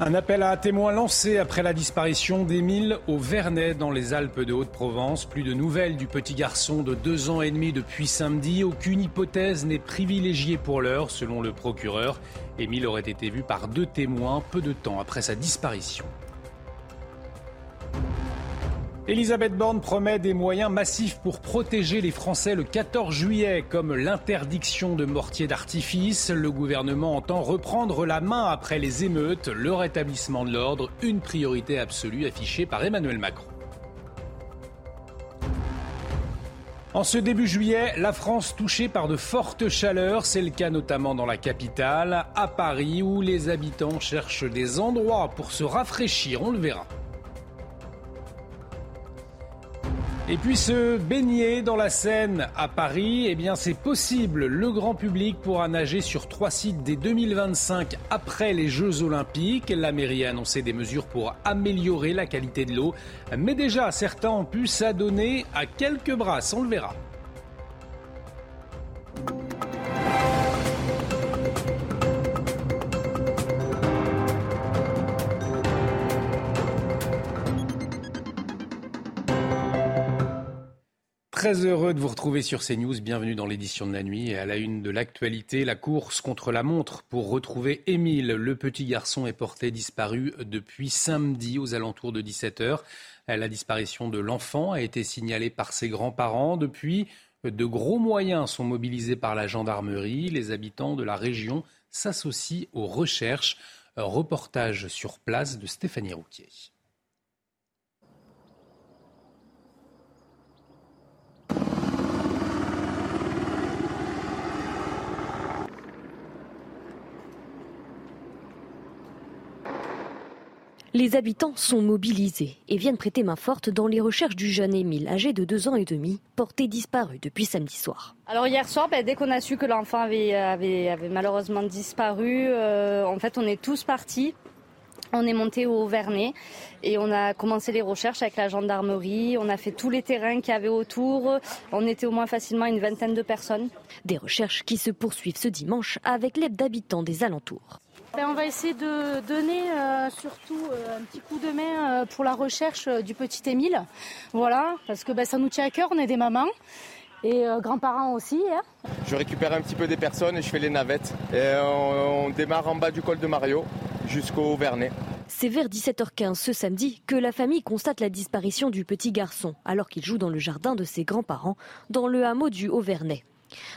Un appel à témoins lancé après la disparition d'Émile au Vernet dans les Alpes de Haute-Provence. Plus de nouvelles du petit garçon de deux ans et demi depuis samedi. Aucune hypothèse n'est privilégiée pour l'heure, selon le procureur. Émile aurait été vu par deux témoins peu de temps après sa disparition. Elisabeth Borne promet des moyens massifs pour protéger les Français le 14 juillet, comme l'interdiction de mortiers d'artifice. Le gouvernement entend reprendre la main après les émeutes, le rétablissement de l'ordre, une priorité absolue affichée par Emmanuel Macron. En ce début juillet, la France touchée par de fortes chaleurs, c'est le cas notamment dans la capitale, à Paris, où les habitants cherchent des endroits pour se rafraîchir, on le verra. Et puis se baigner dans la Seine à Paris, eh bien c'est possible. Le grand public pourra nager sur trois sites dès 2025 après les Jeux Olympiques. La mairie a annoncé des mesures pour améliorer la qualité de l'eau. Mais déjà, certains ont pu s'adonner à quelques brasses, on le verra. Très heureux de vous retrouver sur CNews. Bienvenue dans l'édition de la nuit. Et à la une de l'actualité, la course contre la montre pour retrouver Émile. Le petit garçon est porté disparu depuis samedi aux alentours de 17h. La disparition de l'enfant a été signalée par ses grands-parents. Depuis, de gros moyens sont mobilisés par la gendarmerie. Les habitants de la région s'associent aux recherches. reportage sur place de Stéphanie Rouquier. Les habitants sont mobilisés et viennent prêter main forte dans les recherches du jeune Émile, âgé de deux ans et demi, porté disparu depuis samedi soir. Alors hier soir, ben, dès qu'on a su que l'enfant avait, avait, malheureusement disparu, euh, en fait on est tous partis. On est monté au Vernet et on a commencé les recherches avec la gendarmerie. On a fait tous les terrains qu'il y avait autour. On était au moins facilement une vingtaine de personnes. Des recherches qui se poursuivent ce dimanche avec l'aide d'habitants des alentours. Ben, on va essayer de donner euh, surtout euh, un petit coup de main euh, pour la recherche du petit Émile. Voilà, parce que ben, ça nous tient à cœur, on est des mamans. Et grands-parents aussi. Hein. Je récupère un petit peu des personnes et je fais les navettes. Et on, démarre en bas du col de Mario jusqu'au Vernet. C'est vers 17h15 ce samedi que la famille constate la disparition du petit garçon alors qu'il joue dans le jardin de ses grands-parents dans le hameau du Haut-Vernet.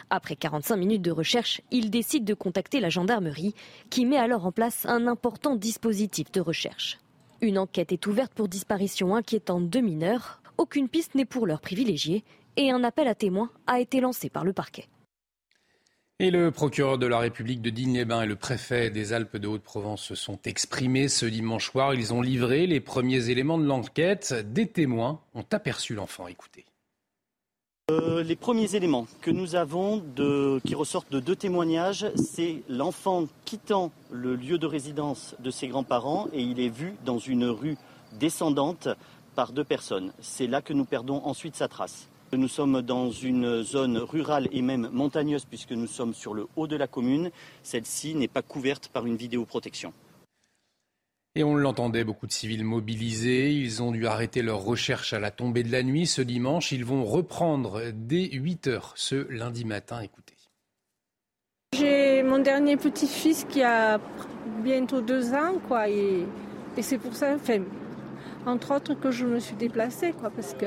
Après 45 minutes de recherche, il décide de contacter la gendarmerie qui met alors en place un important dispositif de recherche. Une enquête est ouverte pour disparition inquiétante de mineurs. Aucune piste n'est pour l'heure privilégiée et un appel à témoins a été lancé par le parquet. Et le procureur de la République de Digne-les-Bains et le préfet des Alpes de Haute-Provence se sont exprimés ce dimanche soir. Ils ont livré les premiers éléments de l'enquête. Des témoins ont aperçu l'enfant. Écoutez. Euh, les premiers éléments que nous avons qui ressortent de deux témoignages, c'est l'enfant quittant le lieu de résidence de ses grands-parents et il est vu dans une rue descendante par deux personnes. C'est là que nous perdons ensuite sa trace. Nous sommes dans une zone rurale et même montagneuse puisque nous sommes sur le haut de la commune. Celle-ci n'est pas couverte par une vidéoprotection. Et on l'entendait, beaucoup de civils mobilisés. Ils ont dû arrêter leur recherche à la tombée de la nuit ce dimanche. Ils vont reprendre dès 8 heures ce lundi matin. Écoutez. J'ai mon dernier petit-fils qui a bientôt deux ans, quoi, et, c'est pour ça, entre autres, que je me suis déplacée, quoi, parce que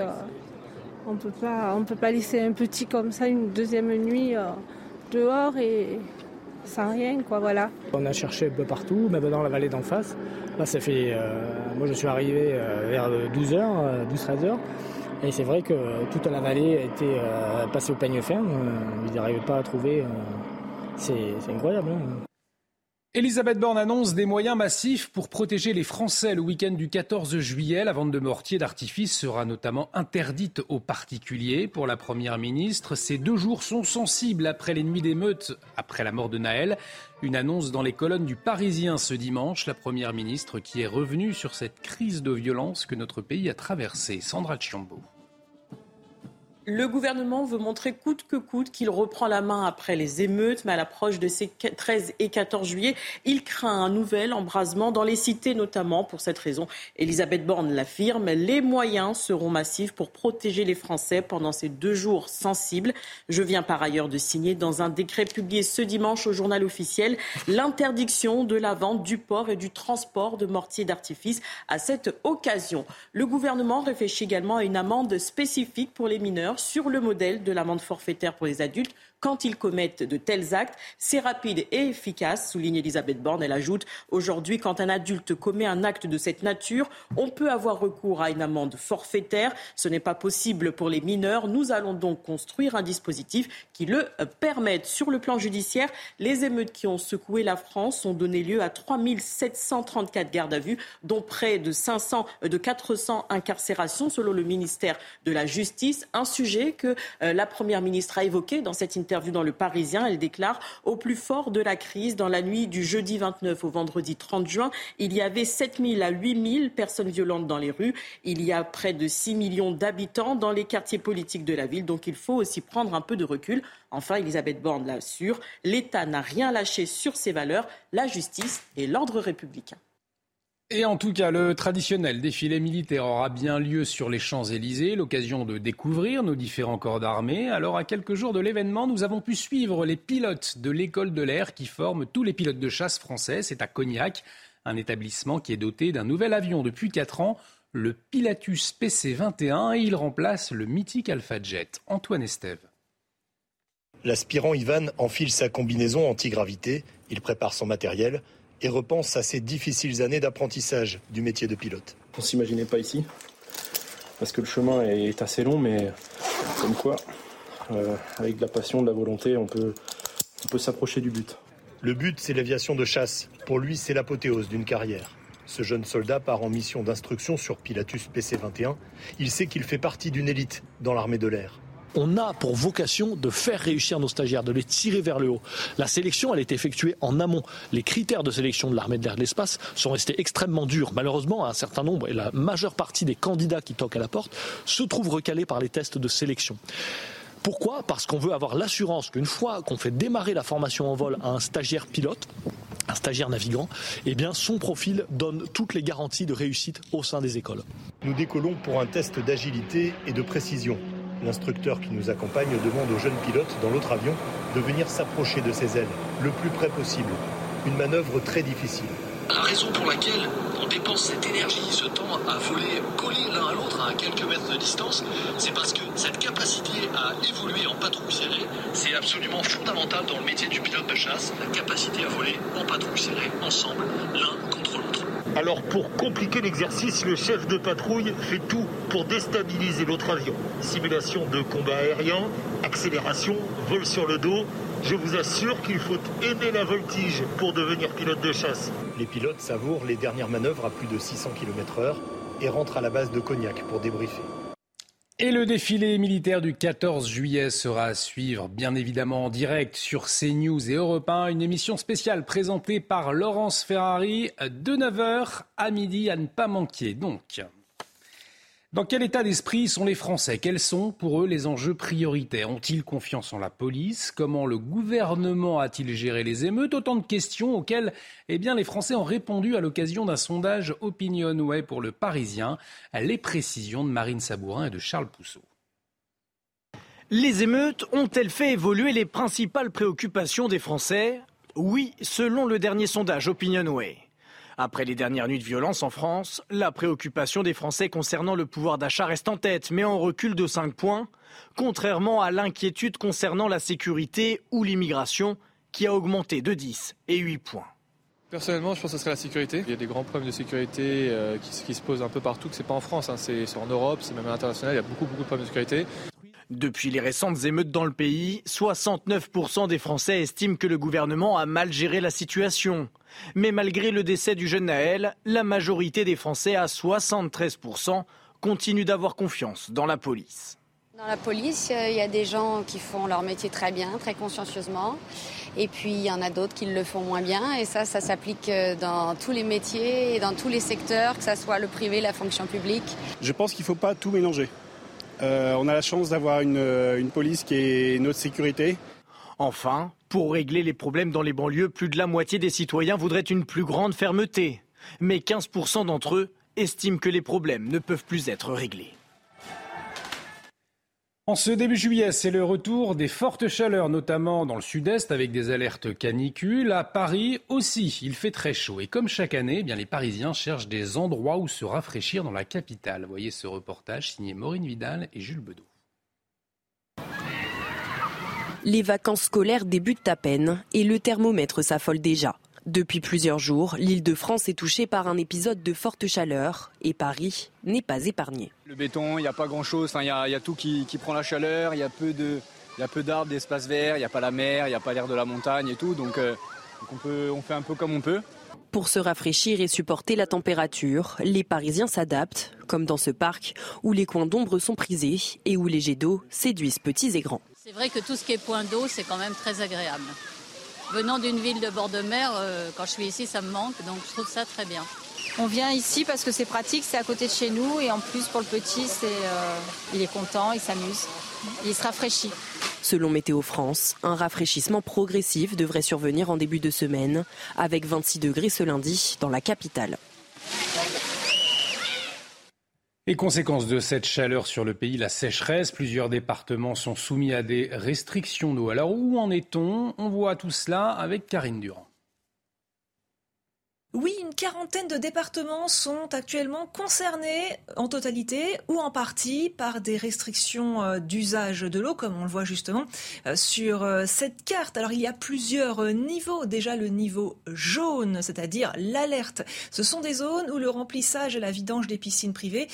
on on peut pas laisser un petit comme ça une deuxième nuit euh, dehors et sans rien, quoi, voilà. On a cherché un peu partout, même dans la vallée d'en face. Là, ça fait. Euh, moi, je suis arrivé euh, vers 12h, 12-13h. Euh, et c'est vrai que toute la vallée a été passée au peigne fin. ils n'arrivaient pas à trouver. c'est incroyable. Hein. Elisabeth Borne annonce des moyens massifs pour protéger les Français le week-end du 14 juillet. La vente de mortiers d'artifice sera notamment interdite aux particuliers. Pour la Première ministre, ces deux jours sont sensibles après les nuits d'émeutes, après la mort de Naël. Une annonce dans les colonnes du Parisien ce dimanche. La Première ministre qui est revenue sur cette crise de violence que notre pays a traversée. Sandra Chiombo. Le gouvernement veut montrer coûte que coûte qu'il reprend la main après les émeutes, mais à l'approche de ces 13 et 14 juillet, il craint un nouvel embrasement dans les cités notamment. Pour cette raison, Elisabeth Borne l'affirme, les moyens seront massifs pour protéger les Français pendant ces deux jours sensibles. Je viens par ailleurs de signer dans un décret publié ce dimanche au journal officiel l'interdiction de la vente, du port et du transport de mortiers d'artifice à cette occasion. Le gouvernement réfléchit également à une amende spécifique pour les mineurs sur le modèle de l'amende forfaitaire pour les adultes quand ils commettent de tels actes. C'est rapide et efficace, souligne Elisabeth Borne. Elle ajoute aujourd'hui, quand un adulte commet un acte de cette nature, on peut avoir recours à une amende forfaitaire. Ce n'est pas possible pour les mineurs. Nous allons donc construire un dispositif qui le permette. Sur le plan judiciaire, les émeutes qui ont secoué la France ont donné lieu à 3 734 gardes à vue, dont près de 500, de 400 incarcérations selon le ministère de la Justice. Un sujet que euh, la Première ministre a évoqué dans cette interview interview dans Le Parisien, elle déclare Au plus fort de la crise, dans la nuit du jeudi 29 au vendredi 30 juin, il y avait 7 000 à 8 000 personnes violentes dans les rues. Il y a près de 6 millions d'habitants dans les quartiers politiques de la ville. Donc il faut aussi prendre un peu de recul. Enfin, Elisabeth Borne l'assure l'État n'a rien lâché sur ses valeurs, la justice et l'ordre républicain. Et en tout cas, le traditionnel défilé militaire aura bien lieu sur les Champs-Élysées, l'occasion de découvrir nos différents corps d'armée. Alors, à quelques jours de l'événement, nous avons pu suivre les pilotes de l'école de l'air qui forment tous les pilotes de chasse français. C'est à Cognac, un établissement qui est doté d'un nouvel avion depuis 4 ans, le Pilatus PC-21, et il remplace le mythique Alpha Jet. Antoine Estève. L'aspirant Ivan enfile sa combinaison antigravité, il prépare son matériel et repense à ces difficiles années d'apprentissage du métier de pilote. On ne s'imaginait pas ici, parce que le chemin est assez long, mais comme quoi, euh, avec de la passion, de la volonté, on peut, on peut s'approcher du but. Le but, c'est l'aviation de chasse. Pour lui, c'est l'apothéose d'une carrière. Ce jeune soldat part en mission d'instruction sur Pilatus PC-21. Il sait qu'il fait partie d'une élite dans l'armée de l'air on a pour vocation de faire réussir nos stagiaires, de les tirer vers le haut. La sélection, elle est effectuée en amont. Les critères de sélection de l'armée de l'air de l'espace sont restés extrêmement durs. Malheureusement, un certain nombre et la majeure partie des candidats qui toquent à la porte se trouvent recalés par les tests de sélection. Pourquoi? Parce qu'on veut avoir l'assurance qu'une fois qu'on fait démarrer la formation en vol à un stagiaire pilote, un stagiaire navigant, eh son profil donne toutes les garanties de réussite au sein des écoles. Nous décollons pour un test d'agilité et de précision. L'instructeur qui nous accompagne demande aux jeunes pilotes dans l'autre avion de venir s'approcher de ses ailes le plus près possible. Une manœuvre très difficile. La raison pour laquelle on dépense cette énergie, ce temps à voler collés l'un à l'autre à quelques mètres de distance, c'est parce que cette capacité à évoluer en patrouille serrée, c'est absolument fondamental dans le métier du pilote de chasse, la capacité à voler en patrouille serrée, ensemble, l'un contre l'autre. Alors pour compliquer l'exercice, le chef de patrouille fait tout pour déstabiliser l'autre avion. Simulation de combat aérien, accélération, vol sur le dos. Je vous assure qu'il faut aimer la voltige pour devenir pilote de chasse. Les pilotes savourent les dernières manœuvres à plus de 600 km/h et rentrent à la base de Cognac pour débriefer. Et le défilé militaire du 14 juillet sera à suivre, bien évidemment en direct sur CNews et Europe 1. Une émission spéciale présentée par Laurence Ferrari de 9h à midi à ne pas manquer. Donc. Dans quel état d'esprit sont les Français? Quels sont pour eux les enjeux prioritaires? Ont-ils confiance en la police? Comment le gouvernement a-t-il géré les émeutes? Autant de questions auxquelles eh les Français ont répondu à l'occasion d'un sondage Opinionway pour le Parisien. Les précisions de Marine Sabourin et de Charles Pousseau. Les émeutes ont-elles fait évoluer les principales préoccupations des Français? Oui, selon le dernier sondage Opinionway. Après les dernières nuits de violence en France, la préoccupation des Français concernant le pouvoir d'achat reste en tête, mais en recul de 5 points, contrairement à l'inquiétude concernant la sécurité ou l'immigration, qui a augmenté de 10 et 8 points. Personnellement, je pense que ce serait la sécurité. Il y a des grands problèmes de sécurité euh, qui, se posent un peu partout, que c'est pas en France, hein. c'est en Europe, c'est même à l'international, il y a beaucoup, beaucoup de problèmes de sécurité. Depuis les récentes émeutes dans le pays, 69% des Français estiment que le gouvernement a mal géré la situation. Mais malgré le décès du jeune Naël, la majorité des Français, à 73%, continuent d'avoir confiance dans la police. Dans la police, euh, il y a des gens qui font leur métier très bien, très consciencieusement. Et puis, il y en a d'autres qui le font moins bien. Et ça, ça s'applique euh, dans tous les métiers et dans tous les secteurs, que ce soit le privé, la fonction publique. Je pense qu'il ne faut pas tout mélanger. Euh, on a la chance d'avoir une, une police qui est notre sécurité. Enfin, pour régler les problèmes dans les banlieues, plus de la moitié des citoyens voudraient une plus grande fermeté. Mais 15% d'entre eux estiment que les problèmes ne peuvent plus être réglés. En ce début juillet, c'est le retour des fortes chaleurs, notamment dans le sud-est, avec des alertes canicules. À Paris aussi, il fait très chaud. Et comme chaque année, eh les Parisiens cherchent des endroits où se rafraîchir dans la capitale. Voyez ce reportage signé Maureen Vidal et Jules Bedeau. Les vacances scolaires débutent à peine et le thermomètre s'affole déjà. Depuis plusieurs jours, l'île de France est touchée par un épisode de forte chaleur et Paris n'est pas épargné. Le béton, il n'y a pas grand-chose, il y, a tout qui, prend la chaleur, il y a peu de, peu d'arbres, d'espaces verts, il n'y a pas la mer, il n'y a pas l'air de la montagne et tout, donc, euh, on, peut, on fait un peu comme on peut. Pour se rafraîchir et supporter la température, les Parisiens s'adaptent, comme dans ce parc où les coins d'ombre sont prisés et où les jets d'eau séduisent petits et grands. C'est vrai que tout ce qui est point d'eau, c'est quand même très agréable. Venant d'une ville de bord de mer, euh, quand je suis ici, ça me manque, donc je trouve ça très bien. On vient ici parce que c'est pratique, c'est à côté de chez nous et en plus pour le petit, c'est, euh, il est content, il s'amuse, il se rafraîchit. Selon Météo France, un rafraîchissement progressif devrait survenir en début de semaine, avec 26 degrés ce lundi dans la capitale. Et conséquence de cette chaleur sur le pays, la sécheresse, plusieurs départements sont soumis à des restrictions d'eau. Alors où en est-on? On voit tout cela avec Karine Durand. Oui, une quarantaine de départements sont actuellement concernés en totalité ou en partie par des restrictions euh, d'usage de l'eau, comme on le voit justement euh, sur euh, cette carte. Alors il y a plusieurs niveaux. Déjà le niveau jaune, c'est-à-dire l'alerte. Ce sont des zones où le remplissage et la vidange des piscines privées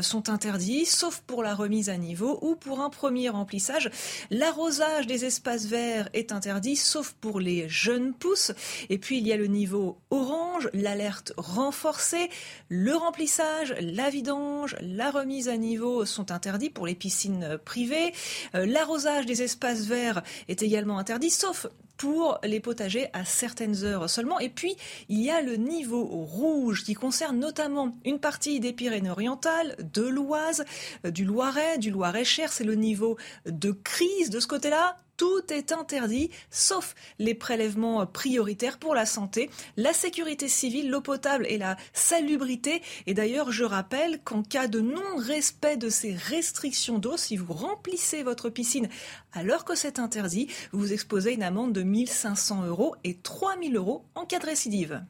sont interdits, sauf pour la remise à niveau ou pour un premier remplissage. L'arrosage des espaces verts est interdit, sauf pour les jeunes pousses. Et puis il y a le niveau orange l'alerte renforcée, le remplissage, la vidange, la remise à niveau sont interdits pour les piscines privées. Euh, l'arrosage des espaces verts est également interdit, sauf pour les potagers à certaines heures seulement. Et puis, il y a le niveau rouge qui concerne notamment une partie des Pyrénées-Orientales, de l'Oise, euh, du Loiret, du Loiret-Cher. C'est le niveau de crise de ce côté-là tout est interdit, sauf les prélèvements prioritaires pour la santé, la sécurité civile, l'eau potable et la salubrité. Et d'ailleurs, je rappelle qu'en cas de non-respect de ces restrictions d'eau, si vous remplissez votre piscine alors que c'est interdit, vous exposez une amende de 1500 euros et 3000 euros en cas de récidive.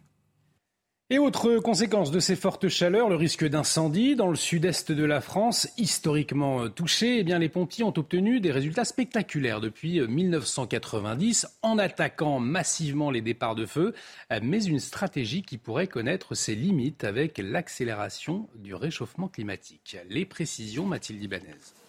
Et autre conséquence de ces fortes chaleurs, le risque d'incendie dans le sud-est de la France, historiquement touché, eh les pompiers ont obtenu des résultats spectaculaires depuis 1990 en attaquant massivement les départs de feu, mais une stratégie qui pourrait connaître ses limites avec l'accélération du réchauffement climatique. Les précisions, Mathilde Ibanez.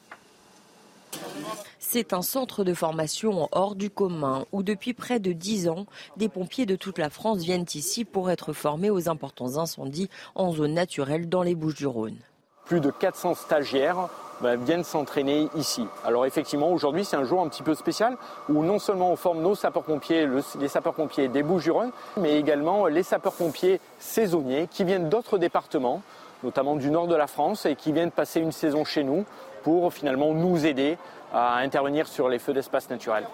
C'est un centre de formation hors du commun où depuis près de dix ans, des pompiers de toute la France viennent ici pour être formés aux importants incendies en zone naturelle dans les Bouches-du-Rhône. Plus de 400 stagiaires bah, viennent s'entraîner ici. Alors effectivement, aujourd'hui, c'est un jour un petit peu spécial où non seulement on forme nos sapeurs-pompiers, les sapeurs-pompiers des Bouches-du-Rhône, mais également les sapeurs-pompiers saisonniers qui viennent d'autres départements, notamment du nord de la France, et qui viennent passer une saison chez nous pour finalement nous aider à intervenir sur les feux d'espace naturels.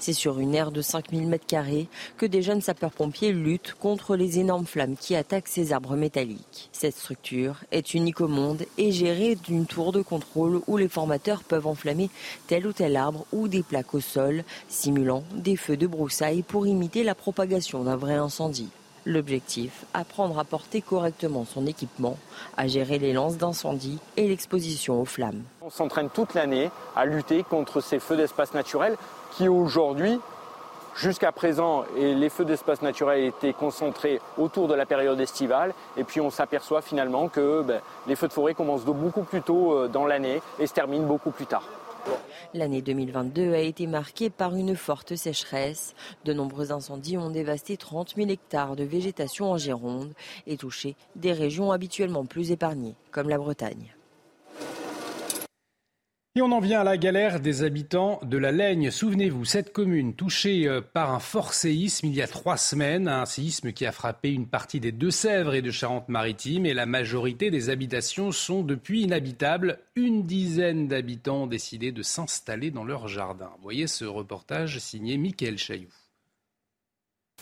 C'est sur une aire de 5000 m2 que des jeunes sapeurs-pompiers luttent contre les énormes flammes qui attaquent ces arbres métalliques. Cette structure est unique au monde et gérée d'une tour de contrôle où les formateurs peuvent enflammer tel ou tel arbre ou des plaques au sol, simulant des feux de broussailles pour imiter la propagation d'un vrai incendie. L'objectif, apprendre à porter correctement son équipement, à gérer les lances d'incendie et l'exposition aux flammes. On s'entraîne toute l'année à lutter contre ces feux d'espace naturels qui aujourd'hui, jusqu'à présent, les feux d'espace naturels étaient concentrés autour de la période estivale et puis on s'aperçoit finalement que ben, les feux de forêt commencent beaucoup plus tôt euh, dans l'année et se terminent beaucoup plus tard. L'année 2022 a été marquée par une forte sécheresse. De nombreux incendies ont dévasté 30 000 hectares de végétation en Gironde et touché des régions habituellement plus épargnées, comme la Bretagne. Et on en vient à la galère des habitants de la Laigne. Souvenez-vous, cette commune touchée euh, par un fort séisme il y a trois semaines, un séisme qui a frappé une partie des Deux-Sèvres et de Charente-Maritime, et la majorité des habitations sont depuis inhabitables. Une dizaine d'habitants ont décidé de s'installer dans leur jardin. Voyez ce reportage signé Mickaël Chailloux.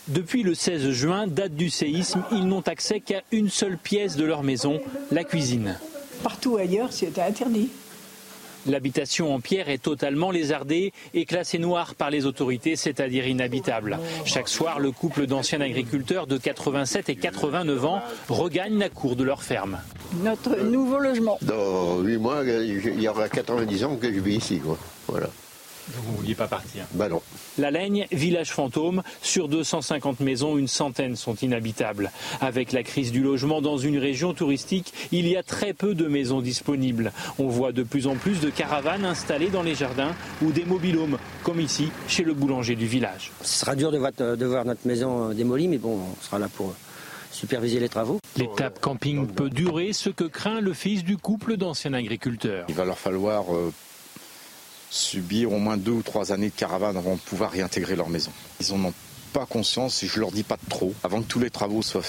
Depuis le 16 juin, date du séisme, ils n'ont accès qu'à une seule pièce de leur maison, la cuisine. Partout ailleurs, c'était interdit. L'habitation en pierre est totalement lézardée et classée noire par les autorités, c'est-à-dire inhabitable. Chaque soir, le couple d'anciens agriculteurs de 87 et 89 ans regagne la cour de leur ferme. Notre nouveau logement. Dans 8 mois, il y aura 90 ans que je vis ici. Voilà. Vous ne vouliez pas partir Bah non. La Laigne, village fantôme, sur 250 maisons, une centaine sont inhabitables. Avec la crise du logement dans une région touristique, il y a très peu de maisons disponibles. On voit de plus en plus de caravanes installées dans les jardins ou des mobilhomes, comme ici, chez le boulanger du village. Ce sera dur de voir, de voir notre maison démolie, mais bon, on sera là pour superviser les travaux. L'étape camping peut durer, ce que craint le fils du couple d'anciens agriculteurs. Il va leur falloir subir au moins deux ou trois années de caravane avant de pouvoir réintégrer leur maison. Ils n'en ont pas conscience et je leur dis pas trop. Avant que tous les travaux soient,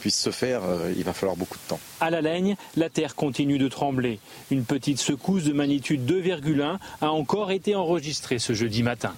puissent se faire, euh, il va falloir beaucoup de temps. À la Laigne, la terre continue de trembler. Une petite secousse de magnitude 2,1 a encore été enregistrée ce jeudi matin.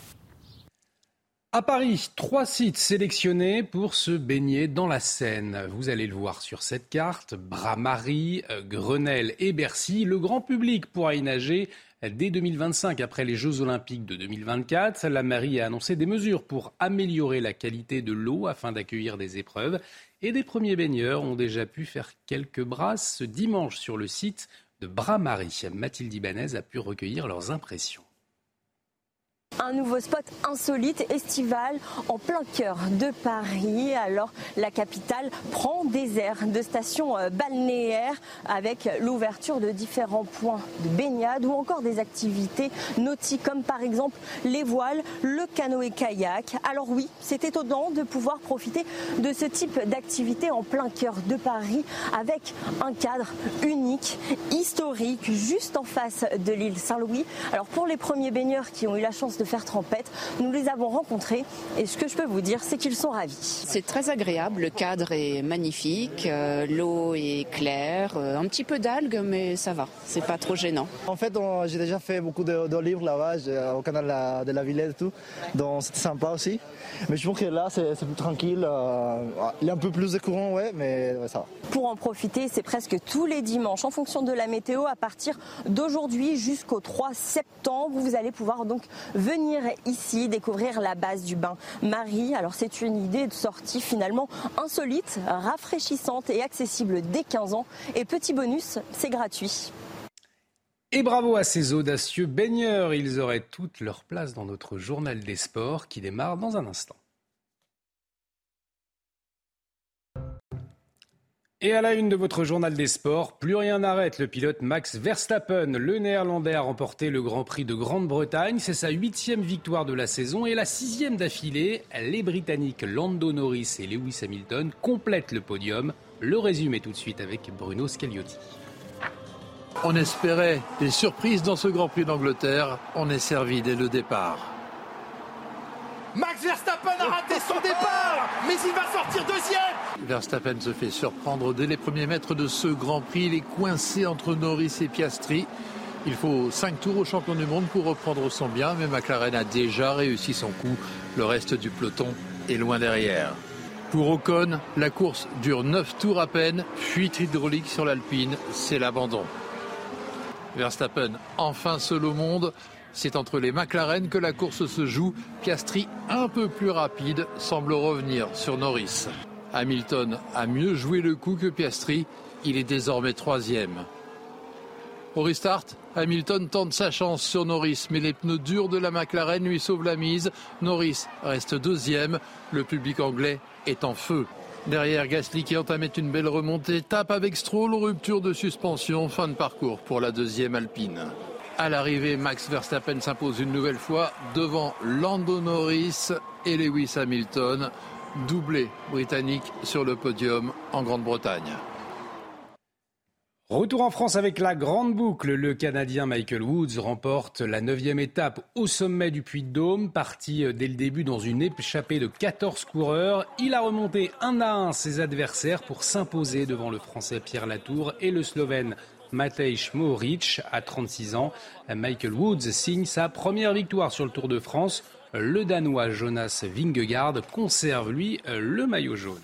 À Paris, trois sites sélectionnés pour se baigner dans la Seine. Vous allez le voir sur cette carte. Bras-Marie, euh, Grenelle et Bercy. Le grand public pourra y nager Dès 2025, après les Jeux Olympiques de 2024, la mairie a annoncé des mesures pour améliorer la qualité de l'eau afin d'accueillir des épreuves. Et des premiers baigneurs ont déjà pu faire quelques brasses ce dimanche sur le site de Bras-Marie. Mathilde Ibanez a pu recueillir leurs impressions. Un nouveau spot insolite, estival, en plein cœur de Paris. Alors, la capitale prend des airs de stations euh, balnéaires avec l'ouverture de différents points de baignade ou encore des activités nautiques comme par exemple les voiles, le canoë-kayak. Alors oui, c'est étonnant de pouvoir profiter de ce type d'activité en plein cœur de Paris avec un cadre unique, historique, juste en face de l'île Saint-Louis. Alors pour les premiers baigneurs qui ont eu la chance de faire trempette. Nous les avons rencontrés et ce que je peux vous dire, c'est qu'ils sont ravis. C'est très agréable, le cadre est magnifique, euh, l'eau est claire, euh, un petit peu d'algues, mais ça va, c'est pas trop gênant. En fait, j'ai déjà fait beaucoup de, de livres là-bas, au canal de la, de la Villette et tout, donc c'était sympa aussi. Mais je trouve que là, c'est plus tranquille, euh, il y a un peu plus de courant, ouais, mais ouais, ça va. Pour en profiter, c'est presque tous les dimanches, en fonction de la météo, à partir d'aujourd'hui jusqu'au 3 septembre, vous allez pouvoir donc venir ici découvrir la base du bain Marie. Alors c'est une idée de sortie finalement insolite, rafraîchissante et accessible dès 15 ans. Et petit bonus, c'est gratuit. Et bravo à ces audacieux baigneurs, ils auraient toute leur place dans notre journal des sports qui démarre dans un instant. Et à la une de votre journal des sports, plus rien n'arrête le pilote Max Verstappen. Le néerlandais a remporté le Grand Prix de Grande-Bretagne. C'est sa huitième victoire de la saison et la sixième d'affilée. Les Britanniques Lando Norris et Lewis Hamilton complètent le podium. Le résumé tout de suite avec Bruno Scagliotti. On espérait des surprises dans ce Grand Prix d'Angleterre. On est servi dès le départ. Max Verstappen a raté son départ, mais il va sortir deuxième. Verstappen se fait surprendre dès les premiers mètres de ce Grand Prix. Il est coincé entre Norris et Piastri. Il faut 5 tours au champion du monde pour reprendre son bien, mais McLaren a déjà réussi son coup. Le reste du peloton est loin derrière. Pour Ocon, la course dure 9 tours à peine. Fuite hydraulique sur l'Alpine, c'est l'abandon. Verstappen, enfin seul au monde, c'est entre les McLaren que la course se joue. Piastri, un peu plus rapide, semble revenir sur Norris. Hamilton a mieux joué le coup que Piastri. Il est désormais troisième. Au restart, Hamilton tente sa chance sur Norris, mais les pneus durs de la McLaren lui sauvent la mise. Norris reste deuxième. Le public anglais est en feu. Derrière, Gasly qui entamait une belle remontée, tape avec Stroll, rupture de suspension, fin de parcours pour la deuxième Alpine. À l'arrivée, Max Verstappen s'impose une nouvelle fois devant Lando Norris et Lewis Hamilton, doublé britannique sur le podium en Grande-Bretagne. Retour en France avec la grande boucle. Le Canadien Michael Woods remporte la neuvième étape au sommet du Puy-de-Dôme. Parti euh, dès le début dans une échappée de 14 coureurs. Il a remonté un à un ses adversaires pour s'imposer devant le Français Pierre Latour et le Slovène Matej Mohoric. À 36 ans, Michael Woods signe sa première victoire sur le Tour de France. Le Danois Jonas Vingegaard conserve, lui, le maillot jaune.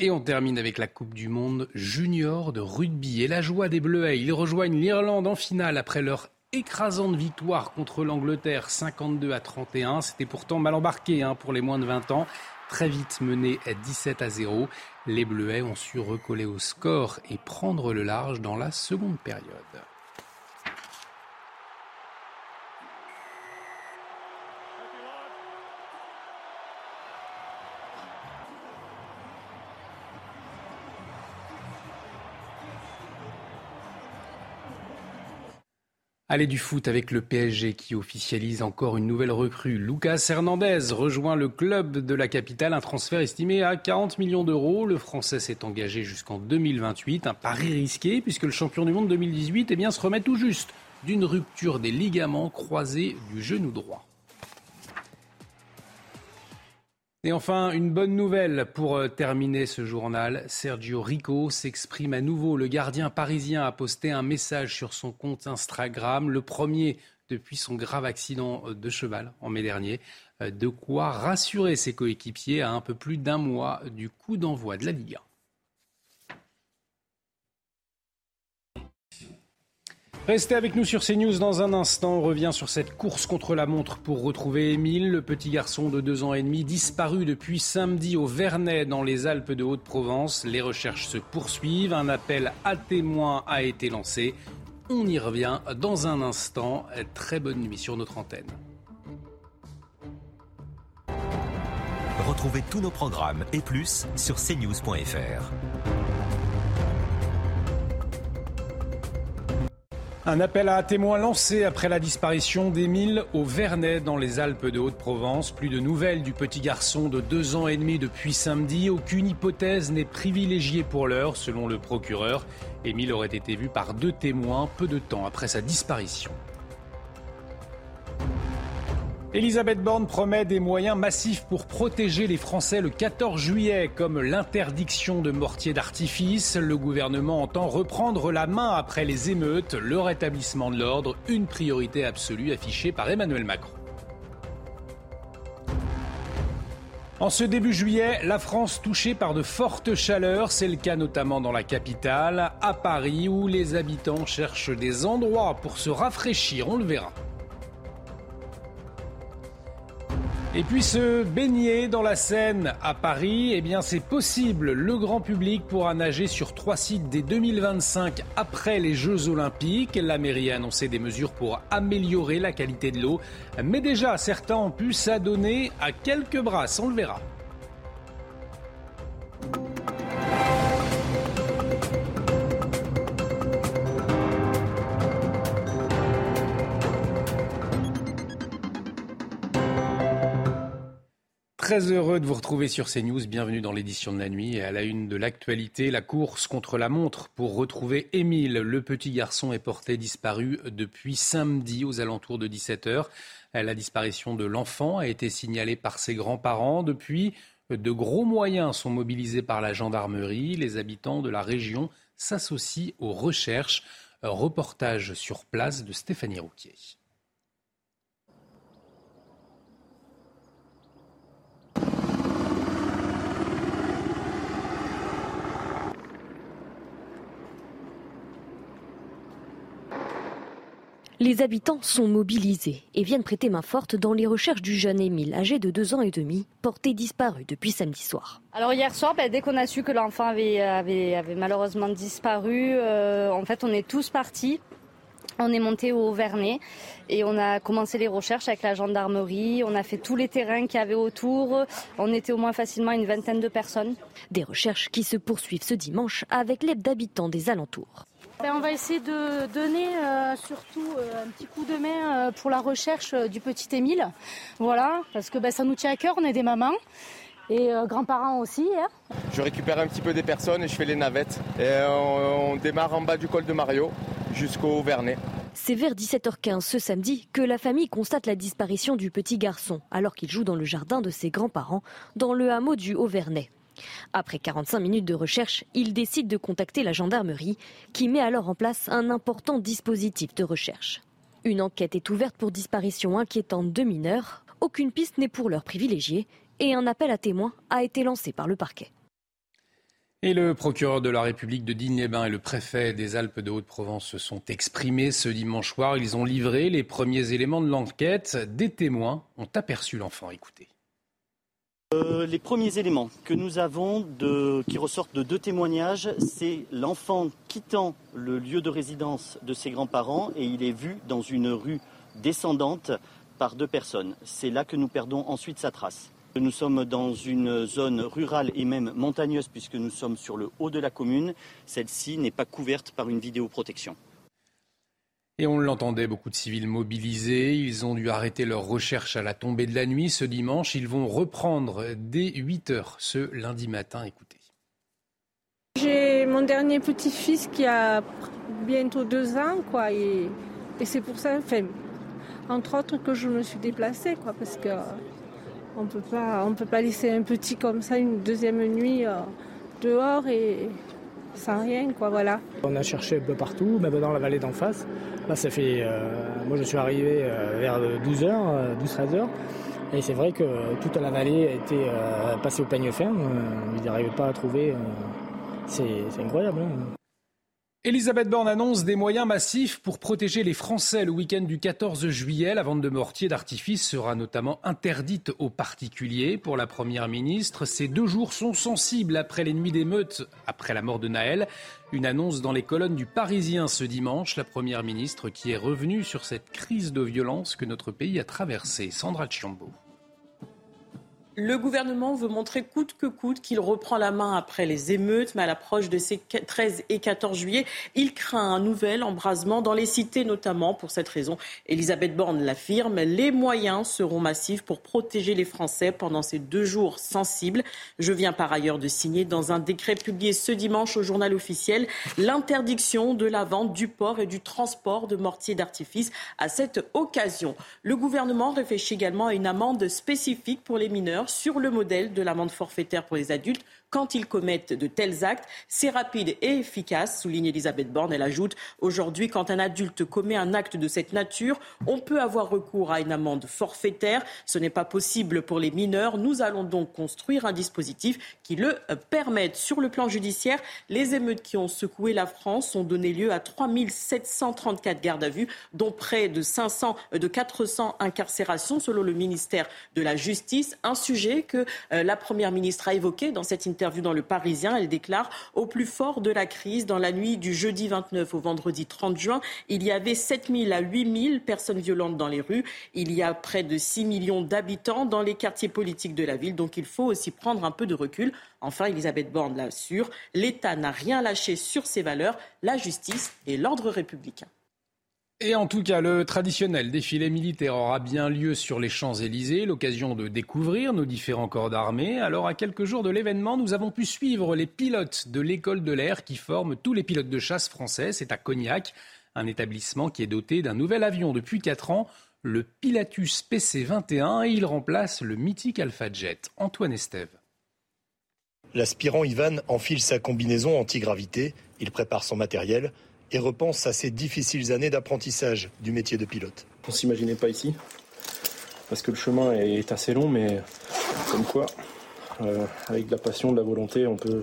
Et on termine avec la Coupe du Monde junior de rugby et la joie des Bleuets. Ils rejoignent l'Irlande en finale après leur écrasante victoire contre l'Angleterre 52 à 31. C'était pourtant mal embarqué hein, pour les moins de 20 ans. Très vite mené à 17 à 0, les Bleuets ont su recoller au score et prendre le large dans la seconde période. Allez du foot avec le PSG qui officialise encore une nouvelle recrue. Lucas Hernandez rejoint le club de la capitale, un transfert estimé à 40 millions d'euros. Le Français s'est engagé jusqu'en 2028, un pari risqué puisque le champion du monde 2018 eh bien, se remet tout juste d'une rupture des ligaments croisés du genou droit. Et enfin, une bonne nouvelle pour euh, terminer ce journal. Sergio Rico s'exprime à nouveau. Le gardien parisien a posté un message sur son compte Instagram, le premier depuis son grave accident euh, de cheval en mai dernier. Euh, de quoi rassurer ses coéquipiers à un peu plus d'un mois du coup d'envoi de la Liga. Restez avec nous sur CNews dans un instant. On revient sur cette course contre la montre pour retrouver Émile, le petit garçon de deux ans et demi, disparu depuis samedi au Vernet dans les Alpes de Haute-Provence. Les recherches se poursuivent. Un appel à témoins a été lancé. On y revient dans un instant. Très bonne nuit sur notre antenne. Retrouvez tous nos programmes et plus sur cnews.fr. Un appel à témoins lancé après la disparition d'Émile au Vernet dans les Alpes de Haute-Provence. Plus de nouvelles du petit garçon de deux ans et demi depuis samedi. Aucune hypothèse n'est privilégiée pour l'heure, selon le procureur. Émile aurait été vu par deux témoins peu de temps après sa disparition. Elisabeth Borne promet des moyens massifs pour protéger les Français le 14 juillet, comme l'interdiction de mortiers d'artifice. Le gouvernement entend reprendre la main après les émeutes, le rétablissement de l'ordre, une priorité absolue affichée par Emmanuel Macron. En ce début juillet, la France touchée par de fortes chaleurs, c'est le cas notamment dans la capitale, à Paris, où les habitants cherchent des endroits pour se rafraîchir, on le verra. Et puis se baigner dans la Seine à Paris, eh bien c'est possible. Le grand public pourra nager sur trois sites dès 2025 après les Jeux Olympiques. La mairie a annoncé des mesures pour améliorer la qualité de l'eau. Mais déjà, certains ont pu s'adonner à quelques brasses, on le verra. Très heureux de vous retrouver sur CNews. Bienvenue dans l'édition de la nuit. Et à la une de l'actualité, la course contre la montre pour retrouver Émile. Le petit garçon est porté disparu depuis samedi aux alentours de 17h. La disparition de l'enfant a été signalée par ses grands-parents. Depuis, de gros moyens sont mobilisés par la gendarmerie. Les habitants de la région s'associent aux recherches. Reportage sur place de Stéphanie Rouquier. Les habitants sont mobilisés et viennent prêter main forte dans les recherches du jeune Émile, âgé de deux ans et demi, porté disparu depuis samedi soir. Alors hier soir, ben, dès qu'on a su que l'enfant avait, avait, malheureusement disparu, euh, en fait on est tous partis On est monté au Vernet et on a commencé les recherches avec la gendarmerie. On a fait tous les terrains qu'il y avait autour. On était au moins facilement une vingtaine de personnes. Des recherches qui se poursuivent ce dimanche avec l'aide d'habitants des alentours. Ben, on va essayer de donner euh, surtout euh, un petit coup de main euh, pour la recherche du petit Émile. Voilà, parce que ben, ça nous tient à cœur, on est des mamans et grands-parents aussi. Hein. Je récupère un petit peu des personnes et je fais les navettes. Et on, on démarre en bas du col de Mario jusqu'au Vernet. C'est vers 17h15 ce samedi que la famille constate la disparition du petit garçon alors qu'il joue dans le jardin de ses grands-parents dans le hameau du Haut-Vernet. Après 45 minutes de recherche, il décide de contacter la gendarmerie qui met alors en place un important dispositif de recherche. Une enquête est ouverte pour disparition inquiétante de mineurs. Aucune piste n'est pour l'heure privilégiée et un appel à témoins a été lancé par le parquet. Et le procureur de la République de Digne-les-Bains et le préfet des Alpes de Haute-Provence se sont exprimés ce dimanche soir. Ils ont livré les premiers éléments de l'enquête. Des témoins ont aperçu l'enfant. Écoutez. Euh, les premiers éléments que nous avons qui ressortent de deux témoignages, c'est l'enfant quittant le lieu de résidence de ses grands-parents et il est vu dans une rue descendante par deux personnes. C'est là que nous perdons ensuite sa trace. Nous sommes dans une zone rurale et même montagneuse puisque nous sommes sur le haut de la commune. Celle-ci n'est pas couverte par une vidéoprotection. Et on l'entendait, beaucoup de civils mobilisés. Ils ont dû arrêter leur recherche à la tombée de la nuit ce dimanche. Ils vont reprendre dès 8 heures ce lundi matin. Écoutez. J'ai mon dernier petit-fils qui a bientôt deux ans, quoi, et, c'est pour ça, enfin, entre autres, que je me suis déplacée, quoi, parce que pas, on peut pas laisser un petit comme ça une deuxième nuit euh, dehors et sans rien, quoi, voilà. On a cherché un peu partout, même dans la vallée d'en face. Là, ça fait, euh, moi, je suis arrivé euh, vers 12h, 12-13h. Et c'est vrai que toute la vallée a été passée au peigne fin. ils n'arrivaient pas à trouver. c'est incroyable. Hein. Elisabeth Borne annonce des moyens massifs pour protéger les Français. Le week-end du 14 juillet, la vente de mortiers d'artifice sera notamment interdite aux particuliers. Pour la Première ministre, ces deux jours sont sensibles après les nuits d'émeutes, après la mort de Naël. Une annonce dans les colonnes du Parisien ce dimanche. La Première ministre qui est revenue sur cette crise de violence que notre pays a traversée. Sandra Chiambo. Le gouvernement veut montrer coûte que coûte qu'il reprend la main après les émeutes, mais à l'approche de ces 13 et 14 juillet, il craint un nouvel embrasement dans les cités notamment. Pour cette raison, Elisabeth Borne l'affirme, les moyens seront massifs pour protéger les Français pendant ces deux jours sensibles. Je viens par ailleurs de signer dans un décret publié ce dimanche au journal officiel l'interdiction de la vente, du port et du transport de mortiers d'artifice à cette occasion. Le gouvernement réfléchit également à une amende spécifique pour les mineurs sur le modèle de l'amende forfaitaire pour les adultes quand ils commettent de tels actes. C'est rapide et efficace, souligne Elisabeth Borne. Elle ajoute aujourd'hui, quand un adulte commet un acte de cette nature, on peut avoir recours à une amende forfaitaire. Ce n'est pas possible pour les mineurs. Nous allons donc construire un dispositif qui le permette. Sur le plan judiciaire, les émeutes qui ont secoué la France ont donné lieu à 3 734 gardes à vue, dont près de 500, de 400 incarcérations selon le ministère de la Justice. Un sujet que euh, la Première ministre a évoqué dans cette interview interview dans Le Parisien, elle déclare Au plus fort de la crise, dans la nuit du jeudi 29 au vendredi 30 juin, il y avait 7 000 à 8 000 personnes violentes dans les rues. Il y a près de 6 millions d'habitants dans les quartiers politiques de la ville. Donc il faut aussi prendre un peu de recul. Enfin, Elisabeth Borne l'assure l'État n'a rien lâché sur ses valeurs, la justice et l'ordre républicain. Et en tout cas, le traditionnel défilé militaire aura bien lieu sur les Champs-Élysées, l'occasion de découvrir nos différents corps d'armée. Alors, à quelques jours de l'événement, nous avons pu suivre les pilotes de l'école de l'air qui forment tous les pilotes de chasse français. C'est à Cognac, un établissement qui est doté d'un nouvel avion depuis 4 ans, le Pilatus PC-21, et il remplace le mythique Alpha Jet. Antoine Estève. L'aspirant Ivan enfile sa combinaison antigravité, il prépare son matériel et repense à ces difficiles années d'apprentissage du métier de pilote. On s'imaginait pas ici, parce que le chemin est assez long, mais comme quoi, euh, avec de la passion, de la volonté, on peut,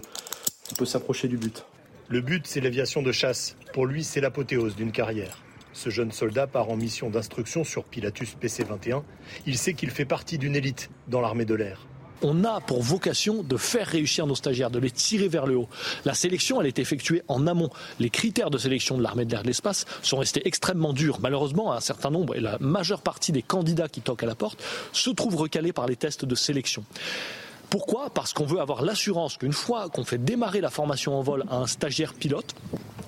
on peut s'approcher du but. Le but, c'est l'aviation de chasse. Pour lui, c'est l'apothéose d'une carrière. Ce jeune soldat part en mission d'instruction sur Pilatus PC-21. Il sait qu'il fait partie d'une élite dans l'armée de l'air. On a pour vocation de faire réussir nos stagiaires, de les tirer vers le haut. La sélection, elle est effectuée en amont. Les critères de sélection de l'armée de l'air de l'espace sont restés extrêmement durs. Malheureusement, un certain nombre et la majeure partie des candidats qui toquent à la porte se trouvent recalés par les tests de sélection. Pourquoi? Parce qu'on veut avoir l'assurance qu'une fois qu'on fait démarrer la formation en vol à un stagiaire pilote,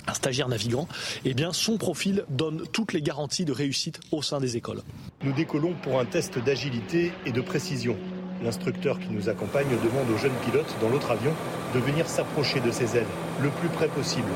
un stagiaire navigant, eh son profil donne toutes les garanties de réussite au sein des écoles. Nous décollons pour un test d'agilité et de précision. L'instructeur qui nous accompagne demande aux jeunes pilotes dans l'autre avion de venir s'approcher de ses ailes le plus près possible.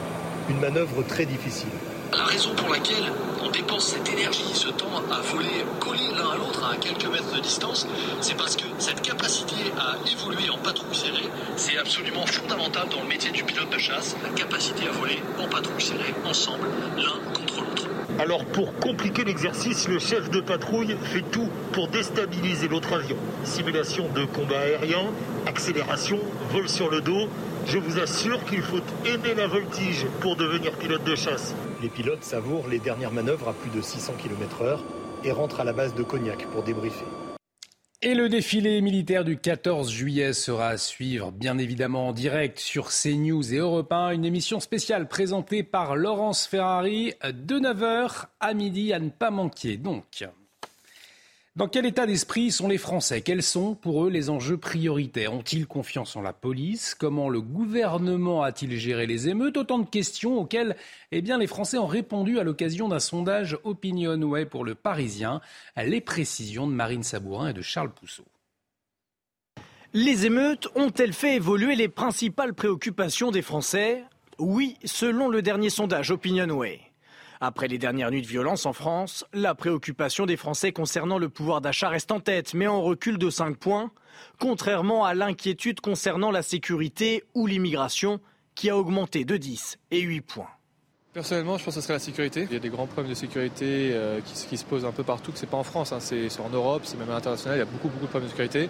Une manœuvre très difficile. La raison pour laquelle on dépense cette énergie, ce temps à voler collés l'un à l'autre à quelques mètres de distance, c'est parce que cette capacité à évoluer en patrouille serrée, c'est absolument fondamental dans le métier du pilote de chasse, la capacité à voler en patrouille serrée, ensemble, l'un contre l'autre. Alors pour compliquer l'exercice, le chef de patrouille fait tout pour déstabiliser l'autre avion. Simulation de combat aérien, accélération, vol sur le dos. Je vous assure qu'il faut aimer la voltige pour devenir pilote de chasse. Les pilotes savourent les dernières manœuvres à plus de 600 km/h et rentrent à la base de Cognac pour débriefer. Et le défilé militaire du 14 juillet sera à suivre, bien évidemment en direct sur CNews et Europe 1. Une émission spéciale présentée par Laurence Ferrari de 9h à midi à ne pas manquer. Donc. Dans quel état d'esprit sont les Français? Quels sont pour eux les enjeux prioritaires? Ont-ils confiance en la police? Comment le gouvernement a-t-il géré les émeutes? Autant de questions auxquelles eh bien, les Français ont répondu à l'occasion d'un sondage Opinionway pour le Parisien. Les précisions de Marine Sabourin et de Charles Pousseau. Les émeutes ont-elles fait évoluer les principales préoccupations des Français? Oui, selon le dernier sondage Opinionway. Après les dernières nuits de violence en France, la préoccupation des Français concernant le pouvoir d'achat reste en tête, mais en recul de 5 points, contrairement à l'inquiétude concernant la sécurité ou l'immigration, qui a augmenté de 10 et 8 points. Personnellement, je pense que ce serait la sécurité. Il y a des grands problèmes de sécurité euh, qui, se posent un peu partout, que c'est pas en France, hein. c'est en Europe, c'est même à l'international, il y a beaucoup, beaucoup de problèmes de sécurité.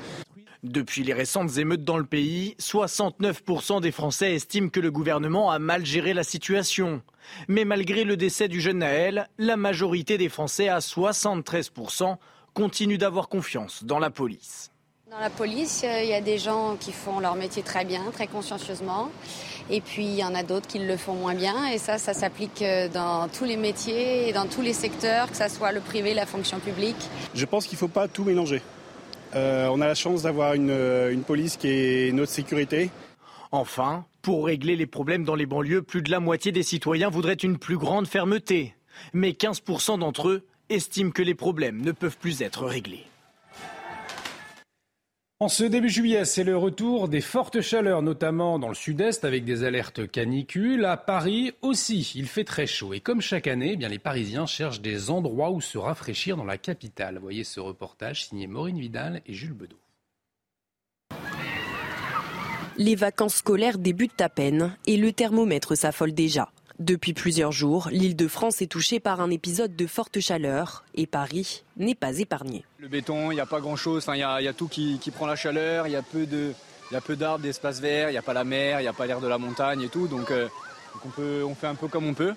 Depuis les récentes émeutes dans le pays, 69% des Français estiment que le gouvernement a mal géré la situation. Mais malgré le décès du jeune Naël, la majorité des Français, à 73%, continuent d'avoir confiance dans la police. Dans la police, il y a des gens qui font leur métier très bien, très consciencieusement. Et puis il y en a d'autres qui le font moins bien. Et ça, ça s'applique dans tous les métiers et dans tous les secteurs, que ce soit le privé, la fonction publique. Je pense qu'il ne faut pas tout mélanger. Euh, on a la chance d'avoir une, une, police qui est notre sécurité. Enfin, pour régler les problèmes dans les banlieues, plus de la moitié des citoyens voudraient une plus grande fermeté. Mais 15% d'entre eux estiment que les problèmes ne peuvent plus être réglés. En ce début juillet, c'est le retour des fortes chaleurs, notamment dans le sud-est, avec des alertes canicules. À Paris aussi, il fait très chaud. Et comme chaque année, eh les Parisiens cherchent des endroits où se rafraîchir dans la capitale. Voyez ce reportage signé Maureen Vidal et Jules Bedeau. Les vacances scolaires débutent à peine et le thermomètre s'affole déjà. Depuis plusieurs jours, l'île de France est touchée par un épisode de forte chaleur et Paris n'est pas épargné. Le béton, il n'y a pas grand-chose, il y, a tout qui, prend la chaleur, il y a peu de, il y a peu d'arbres, d'espaces verts, il n'y a pas la mer, il n'y a pas l'air de la montagne et tout, donc, euh, on, peut, on fait un peu comme on peut.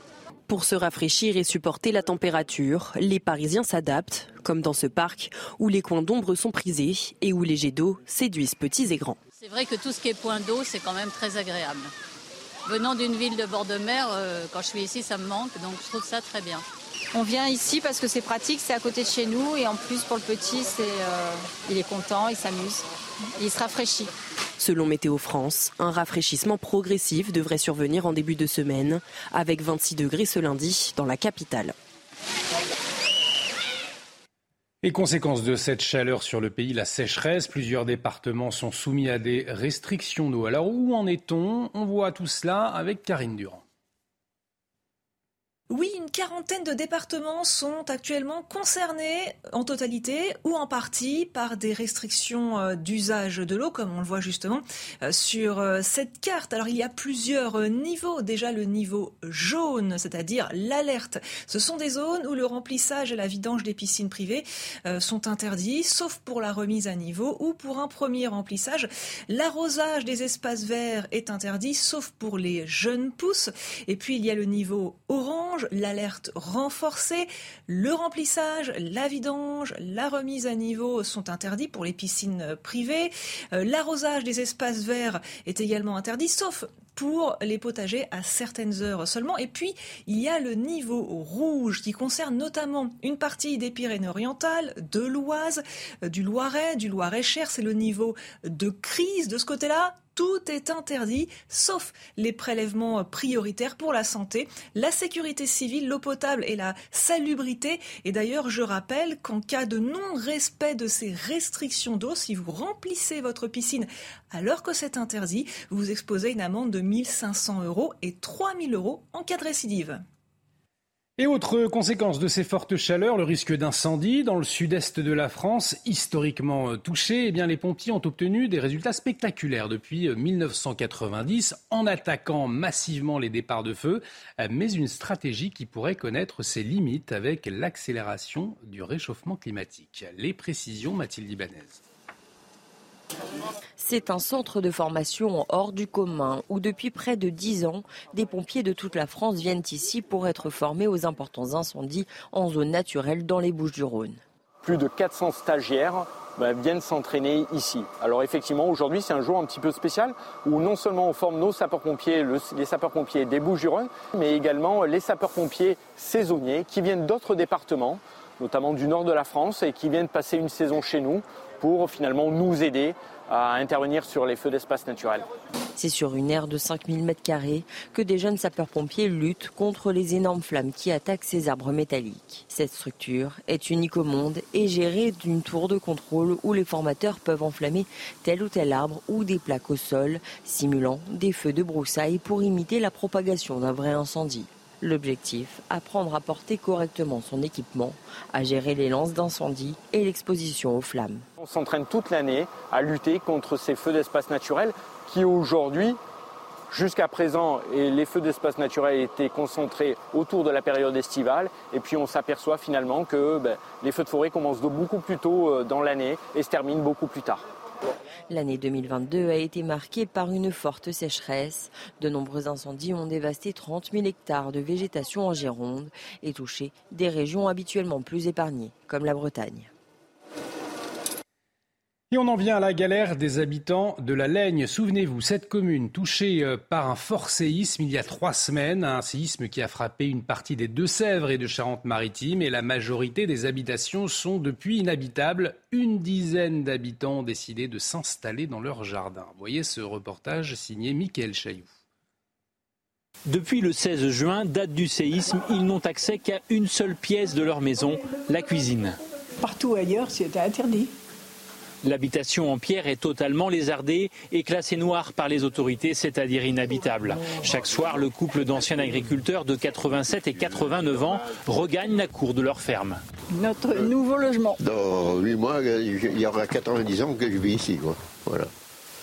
Pour se rafraîchir et supporter la température, les Parisiens s'adaptent, comme dans ce parc où les coins d'ombre sont prisés et où les jets d'eau séduisent petits et grands. C'est vrai que tout ce qui est point d'eau, c'est quand même très agréable. Venant d'une ville de bord de mer, euh, quand je suis ici, ça me manque, donc je trouve ça très bien. On vient ici parce que c'est pratique, c'est à côté de chez nous et en plus pour le petit, c'est, euh, il est content, il s'amuse, il se rafraîchit. Selon Météo France, un rafraîchissement progressif devrait survenir en début de semaine, avec 26 degrés ce lundi dans la capitale. Et conséquence de cette chaleur sur le pays, la sécheresse, plusieurs départements sont soumis à des restrictions d'eau. Alors où en est-on? On voit tout cela avec Karine Durand. Oui, une quarantaine de départements sont actuellement concernés en totalité ou en partie par des restrictions euh, d'usage de l'eau, comme on le voit justement euh, sur euh, cette carte. Alors il y a plusieurs niveaux. Déjà le niveau jaune, c'est-à-dire l'alerte. Ce sont des zones où le remplissage et la vidange des piscines privées sont interdits, sauf pour la remise à niveau ou pour un premier remplissage. L'arrosage des espaces verts est interdit, sauf pour les jeunes pousses. Et puis il y a le niveau orange l'alerte renforcée, le remplissage, la vidange, la remise à niveau sont interdits pour les piscines privées. Euh, l'arrosage des espaces verts est également interdit, sauf pour les potagers à certaines heures seulement. Et puis, il y a le niveau rouge qui concerne notamment une partie des Pyrénées-Orientales, de l'Oise, euh, du Loiret, du Loiret-Cher. C'est le niveau de crise de ce côté-là tout est interdit, sauf les prélèvements prioritaires pour la santé, la sécurité civile, l'eau potable et la salubrité. Et d'ailleurs, je rappelle qu'en cas de non-respect de ces restrictions d'eau, si vous remplissez votre piscine alors que c'est interdit, vous exposez une amende de 1500 euros et 3000 euros en cas de récidive. Et autre conséquence de ces fortes chaleurs, le risque d'incendie dans le sud-est de la France, historiquement euh, touché, eh les pompiers ont obtenu des résultats spectaculaires depuis 1990 euh, en attaquant massivement les départs de feu, euh, mais une stratégie qui pourrait connaître ses limites avec l'accélération du réchauffement climatique. Les précisions, Mathilde Ibanez. C'est un centre de formation hors du commun où depuis près de dix ans, des pompiers de toute la France viennent ici pour être formés aux importants incendies en zone naturelle dans les Bouches-du-Rhône. Plus de 400 stagiaires bah, viennent s'entraîner ici. Alors effectivement, aujourd'hui, c'est un jour un petit peu spécial où non seulement on forme nos sapeurs-pompiers, les sapeurs-pompiers des Bouches-du-Rhône, mais également les sapeurs-pompiers saisonniers qui viennent d'autres départements, notamment du nord de la France, et qui viennent passer une saison chez nous pour finalement nous aider à intervenir sur les feux d'espace naturels. C'est sur une aire de 5000 m2 que des jeunes sapeurs-pompiers luttent contre les énormes flammes qui attaquent ces arbres métalliques. Cette structure est unique au monde et gérée d'une tour de contrôle où les formateurs peuvent enflammer tel ou tel arbre ou des plaques au sol, simulant des feux de broussailles pour imiter la propagation d'un vrai incendie. L'objectif, apprendre à porter correctement son équipement, à gérer les lances d'incendie et l'exposition aux flammes. On s'entraîne toute l'année à lutter contre ces feux d'espace naturels qui aujourd'hui, jusqu'à présent, les feux d'espace naturels étaient concentrés autour de la période estivale et puis on s'aperçoit finalement que ben, les feux de forêt commencent beaucoup plus tôt euh, dans l'année et se terminent beaucoup plus tard. L'année 2022 a été marquée par une forte sécheresse. De nombreux incendies ont dévasté 30 000 hectares de végétation en Gironde et touché des régions habituellement plus épargnées, comme la Bretagne. Et on en vient à la galère des habitants de la Laigne. Souvenez-vous, cette commune touchée euh, par un fort séisme il y a trois semaines, un séisme qui a frappé une partie des Deux-Sèvres et de Charente-Maritime, et la majorité des habitations sont depuis inhabitables. Une dizaine d'habitants ont décidé de s'installer dans leur jardin. Voyez ce reportage signé Mickaël Chailloux. Depuis le 16 juin, date du séisme, ils n'ont accès qu'à une seule pièce de leur maison, la cuisine. Partout ailleurs, c'était interdit. L'habitation en pierre est totalement lézardée et classée noire par les autorités, c'est-à-dire inhabitable. Chaque soir, le couple d'anciens agriculteurs de 87 et 89 ans regagne la cour de leur ferme. Notre nouveau logement. Dans 8 mois, il y aura 90 ans que je vis ici. Voilà.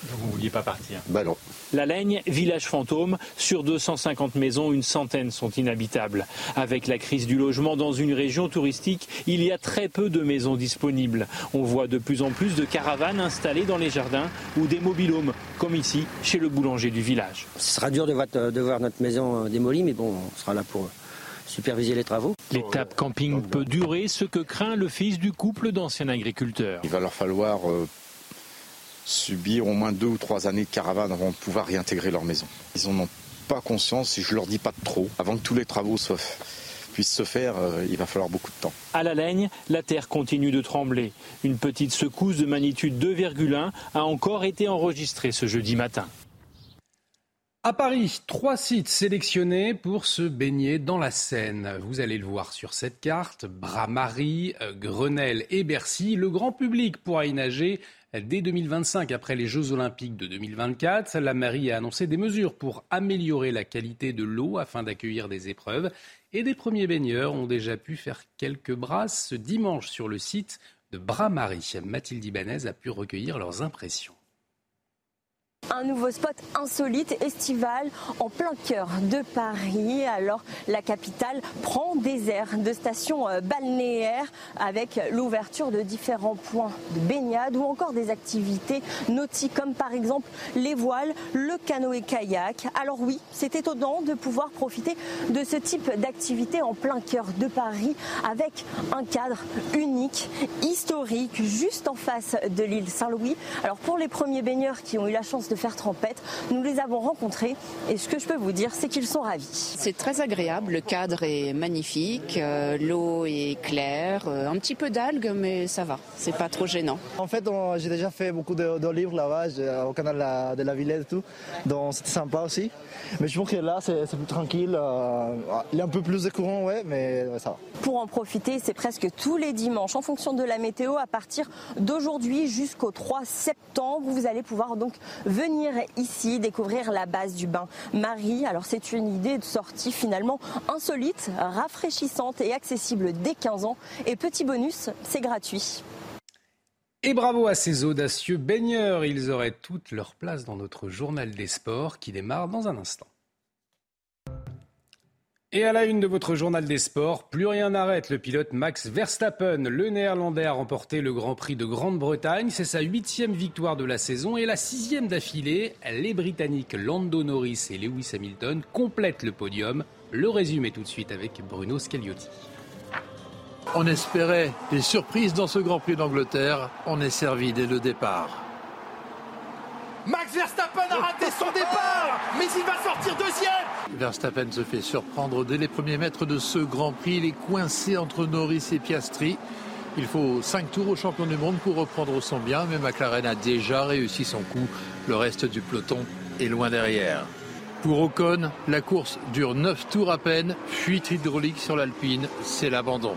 Donc vous ne vouliez pas partir Bah non. La Laigne, village fantôme, sur 250 maisons, une centaine sont inhabitables. Avec la crise du logement dans une région touristique, il y a très peu de maisons disponibles. On voit de plus en plus de caravanes installées dans les jardins ou des mobilhomes, comme ici, chez le boulanger du village. Ce sera dur de voir, notre maison euh, démolie, mais bon, on sera là pour superviser les travaux. L'étape camping peut durer, ce que craint le fils du couple d'anciens agriculteurs. Il va leur falloir euh, subir au moins deux ou trois années de caravane avant de pouvoir réintégrer leur maison. Ils n'en ont pas conscience et je leur dis pas trop. Avant que tous les travaux puissent se faire, euh, il va falloir beaucoup de temps. À la Laigne, la terre continue de trembler. Une petite secousse de magnitude 2,1 a encore été enregistrée ce jeudi matin. À Paris, trois sites sélectionnés pour se baigner dans la Seine. Vous allez le voir sur cette carte. Bras-Marie, euh, Grenelle et Bercy. Le grand public pourra y nager Dès 2025, après les Jeux Olympiques de 2024, la mairie a annoncé des mesures pour améliorer la qualité de l'eau afin d'accueillir des épreuves. Et des premiers baigneurs ont déjà pu faire quelques brasses ce dimanche sur le site de Bras-Marie. Mathilde Ibanez a pu recueillir leurs impressions. Un nouveau spot insolite, estival, en plein cœur de Paris. Alors, la capitale prend des airs de stations euh, balnéaires avec l'ouverture de différents points de baignade ou encore des activités nautiques comme par exemple les voiles, le canoë-kayak. Alors oui, c'est étonnant de pouvoir profiter de ce type d'activité en plein cœur de Paris avec un cadre unique, historique, juste en face de l'île Saint-Louis. Alors pour les premiers baigneurs qui ont eu la chance de faire trempette. Nous les avons rencontrés et ce que je peux vous dire, c'est qu'ils sont ravis. C'est très agréable, le cadre est magnifique, euh, l'eau est claire, euh, un petit peu d'algues, mais ça va, c'est pas trop gênant. En fait, j'ai déjà fait beaucoup de, de livres là-bas, au canal de la, de la Villette et tout, donc c'était sympa aussi. Mais je pense que là, c'est plus tranquille, euh, il y a un peu plus de courant, ouais, mais ça va. Pour en profiter, c'est presque tous les dimanches, en fonction de la météo, à partir d'aujourd'hui jusqu'au 3 septembre, vous allez pouvoir donc venir ici découvrir la base du bain Marie. Alors c'est une idée de sortie finalement insolite, rafraîchissante et accessible dès 15 ans. Et petit bonus, c'est gratuit. Et bravo à ces audacieux baigneurs, ils auraient toute leur place dans notre journal des sports qui démarre dans un instant. Et à la une de votre journal des sports, plus rien n'arrête. Le pilote Max Verstappen, le néerlandais, a remporté le Grand Prix de Grande-Bretagne. C'est sa huitième victoire de la saison et la sixième d'affilée. Les Britanniques Lando Norris et Lewis Hamilton complètent le podium. Le résumé tout de suite avec Bruno Scagliotti. On espérait des surprises dans ce Grand Prix d'Angleterre. On est servi dès le départ. Max Verstappen a raté son départ, mais il va sortir deuxième. Verstappen se fait surprendre dès les premiers mètres de ce Grand Prix. Il est coincé entre Norris et Piastri. Il faut cinq tours au champion du monde pour reprendre son bien, mais McLaren a déjà réussi son coup. Le reste du peloton est loin derrière. Pour Ocon, la course dure 9 tours à peine. Fuite hydraulique sur l'Alpine, c'est l'abandon.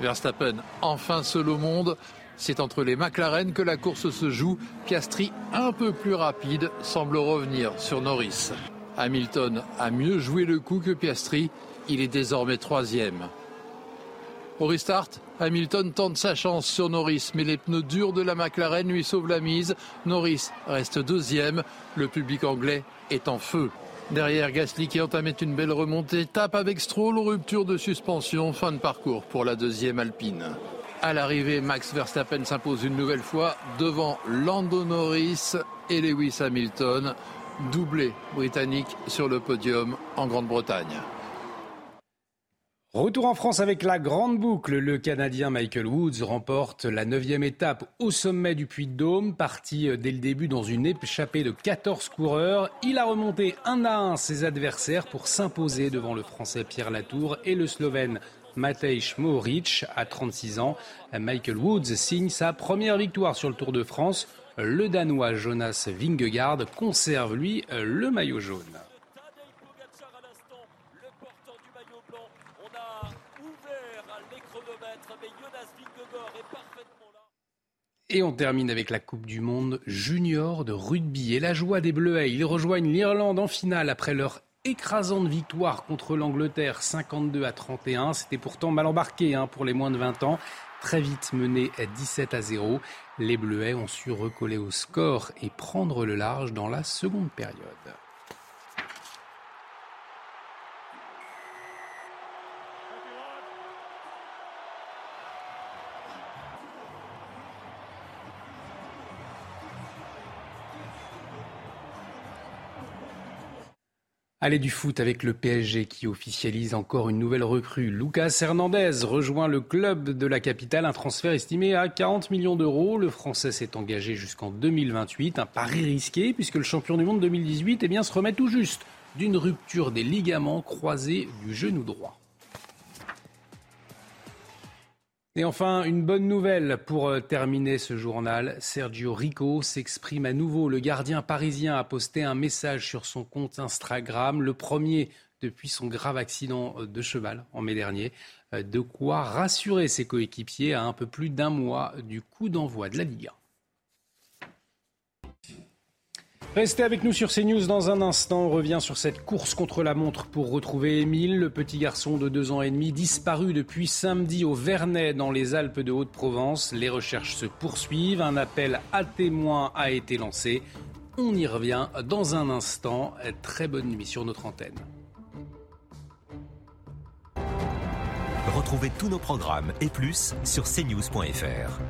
Verstappen enfin seul au monde. C'est entre les McLaren que la course se joue. Piastri, un peu plus rapide, semble revenir sur Norris. Hamilton a mieux joué le coup que Piastri. Il est désormais troisième. Au restart, Hamilton tente sa chance sur Norris, mais les pneus durs de la McLaren lui sauvent la mise. Norris reste deuxième. Le public anglais est en feu. Derrière, Gasly qui entamait une belle remontée tape avec Stroll, rupture de suspension, fin de parcours pour la deuxième Alpine. À l'arrivée, Max Verstappen s'impose une nouvelle fois devant Lando Norris et Lewis Hamilton, doublé britannique sur le podium en Grande-Bretagne. Retour en France avec la grande boucle. Le Canadien Michael Woods remporte la neuvième étape au sommet du Puy-de-Dôme. Parti dès le début dans une échappée de 14 coureurs. Il a remonté un à un ses adversaires pour s'imposer devant le Français Pierre Latour et le Slovène Matej Mohoric à 36 ans. Michael Woods signe sa première victoire sur le Tour de France. Le Danois Jonas Vingegaard conserve, lui, le maillot jaune. Et on termine avec la Coupe du Monde junior de rugby et la joie des Bleuets. Ils rejoignent l'Irlande en finale après leur écrasante victoire contre l'Angleterre 52 à 31. C'était pourtant mal embarqué hein, pour les moins de 20 ans. Très vite mené à 17 à 0, les Bleuets ont su recoller au score et prendre le large dans la seconde période. Allez du foot avec le PSG qui officialise encore une nouvelle recrue. Lucas Hernandez rejoint le club de la capitale, un transfert estimé à 40 millions d'euros. Le Français s'est engagé jusqu'en 2028, un pari risqué puisque le champion du monde 2018 eh bien, se remet tout juste d'une rupture des ligaments croisés du genou droit. Et enfin, une bonne nouvelle pour euh, terminer ce journal. Sergio Rico s'exprime à nouveau. Le gardien parisien a posté un message sur son compte Instagram, le premier depuis son grave accident euh, de cheval en mai dernier. Euh, de quoi rassurer ses coéquipiers à un peu plus d'un mois du coup d'envoi de la Ligue 1. Restez avec nous sur CNews dans un instant. On revient sur cette course contre la montre pour retrouver Émile, le petit garçon de deux ans et demi, disparu depuis samedi au Vernet dans les Alpes de Haute-Provence. Les recherches se poursuivent. Un appel à témoins a été lancé. On y revient dans un instant. Très bonne nuit sur notre antenne. Retrouvez tous nos programmes et plus sur cnews.fr.